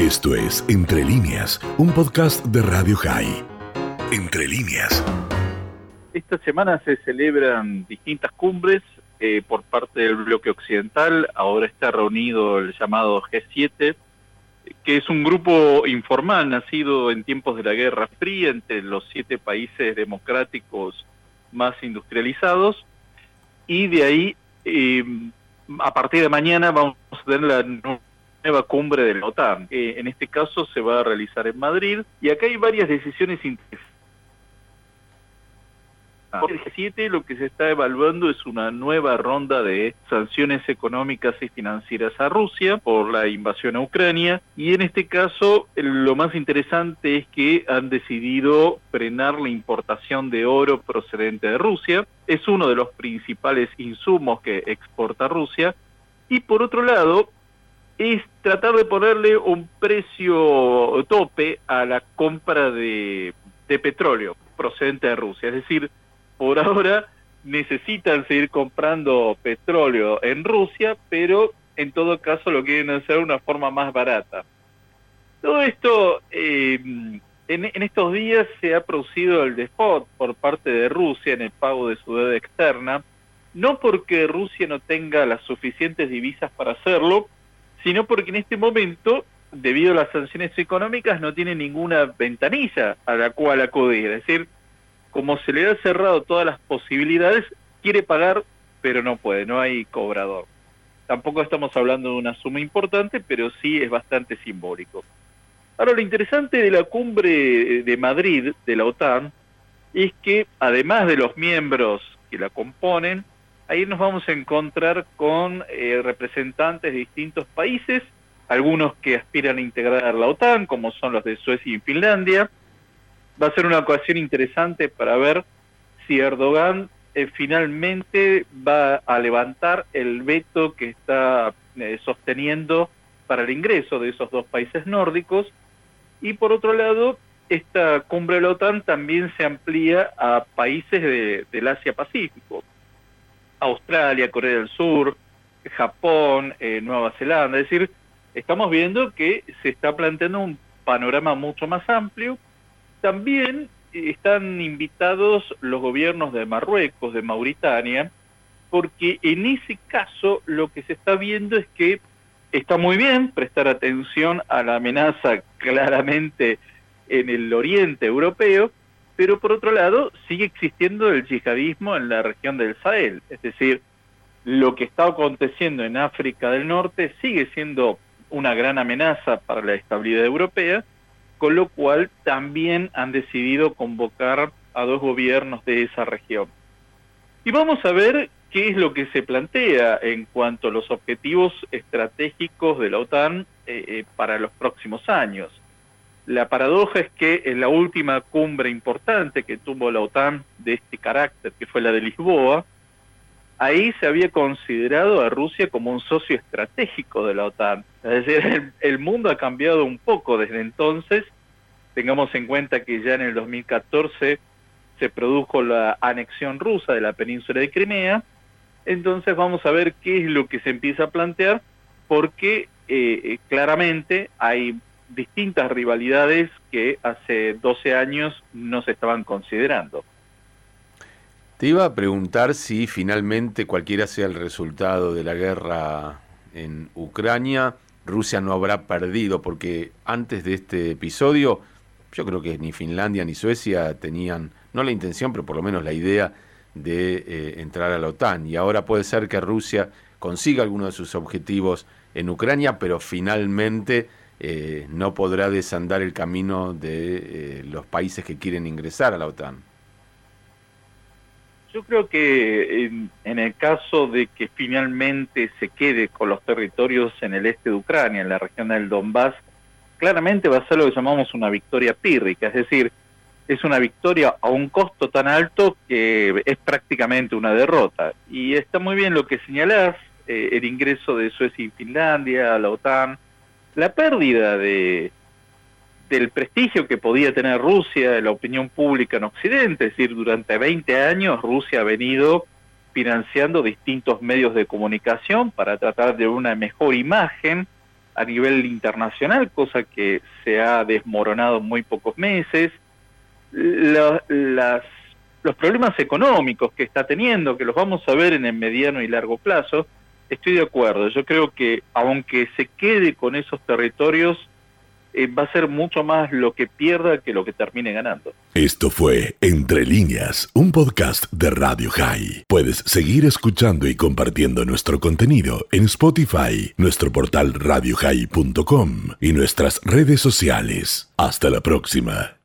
Esto es Entre líneas, un podcast de Radio High. Entre líneas. Esta semana se celebran distintas cumbres eh, por parte del bloque occidental. Ahora está reunido el llamado G7, que es un grupo informal nacido en tiempos de la Guerra Fría entre los siete países democráticos más industrializados. Y de ahí, eh, a partir de mañana, vamos a tener la nueva cumbre de la OTAN. Eh, en este caso se va a realizar en Madrid y acá hay varias decisiones interesantes. el G7 lo que se está evaluando es una nueva ronda de sanciones económicas y financieras a Rusia por la invasión a Ucrania y en este caso lo más interesante es que han decidido frenar la importación de oro procedente de Rusia. Es uno de los principales insumos que exporta Rusia y por otro lado es tratar de ponerle un precio tope a la compra de, petróleo procedente de Rusia. Es decir, por ahora necesitan seguir comprando petróleo en Rusia, pero en todo caso lo quieren hacer de una forma más barata. Todo esto, eh, en, en, estos días se ha producido el default por parte de Rusia en el pago de su deuda externa, no porque Rusia no tenga las suficientes divisas para hacerlo, sino porque en este momento, debido a las sanciones económicas, no tiene ninguna ventanilla a la cual acudir. Es decir, como se le ha cerrado todas las posibilidades, quiere pagar, pero no puede, no hay cobrador. Tampoco estamos hablando de una suma importante, pero sí es bastante simbólico. Ahora, lo interesante de la cumbre de Madrid de la OTAN es que, además de los miembros que la componen, Ahí nos vamos a encontrar con eh, representantes de distintos países, algunos que aspiran a integrar la OTAN, como son los de Suecia y Finlandia. Va a ser una ocasión interesante para ver si Erdogan eh, finalmente va a levantar el veto que está eh, sosteniendo para el ingreso de esos dos países nórdicos. Y por otro lado, esta cumbre de la OTAN también se amplía a países del Asia-Pacífico. Australia, Corea del Sur, Japón, eh, Nueva Zelanda. Es decir, estamos viendo que se está planteando un panorama mucho más amplio. También eh, están invitados los gobiernos de Marruecos, de Mauritania, porque en ese caso lo que se está viendo es que está muy bien prestar atención a la amenaza claramente en el oriente europeo, pero por otro lado sigue existiendo el yihadismo en la región del Sahel, es decir, lo que está aconteciendo en África del Norte sigue siendo una gran amenaza para la estabilidad europea, con lo cual también han decidido convocar a dos gobiernos de esa región. Y vamos a ver qué es lo que se plantea en cuanto a los objetivos estratégicos de la OTAN eh, eh, para los próximos años. La paradoja es que en la última cumbre importante que tuvo la OTAN de este carácter, que fue la de Lisboa, ahí se había considerado a Rusia como un socio estratégico de la OTAN. Es decir, el, mundo ha cambiado un poco desde entonces. Tengamos en cuenta que ya en el 2014 se produjo la anexión rusa de la península de Crimea. Entonces vamos a ver qué es lo que se empieza a plantear, porque eh, eh, claramente hay distintas rivalidades que hace 12 años no se estaban considerando. Te iba a preguntar si finalmente cualquiera sea el resultado de la guerra en Ucrania, Rusia no habrá perdido, porque antes de este episodio yo creo que ni Finlandia ni Suecia tenían, no la intención, pero por lo menos la idea de eh, entrar a la OTAN. Y ahora puede ser que Rusia consiga alguno de sus objetivos en Ucrania, pero finalmente eh, no podrá desandar el camino de eh, los países que quieren ingresar a la OTAN. Yo creo que en, el caso de que finalmente se quede con los territorios en el este de Ucrania, en la región del Donbass, claramente va a ser lo que llamamos una victoria pírrica, es decir, es una victoria a un costo tan alto que es prácticamente una derrota. Y está muy bien lo que señalás, eh, el ingreso de Suecia y Finlandia a la OTAN, la pérdida de del prestigio que podía tener Rusia en la opinión pública en Occidente, es decir, durante 20 años Rusia ha venido financiando distintos medios de comunicación para tratar de una mejor imagen a nivel internacional, cosa que se ha desmoronado en muy pocos meses. las, los problemas económicos que está teniendo, que los vamos a ver en el mediano y largo plazo, estoy de acuerdo. Yo creo que aunque se quede con esos territorios, eh, va a ser mucho más lo que pierda que lo que termine ganando. Esto fue Entre líneas, un podcast de Radio High. Puedes seguir escuchando y compartiendo nuestro contenido en Spotify, nuestro portal radiohigh.com y nuestras redes sociales. Hasta la próxima.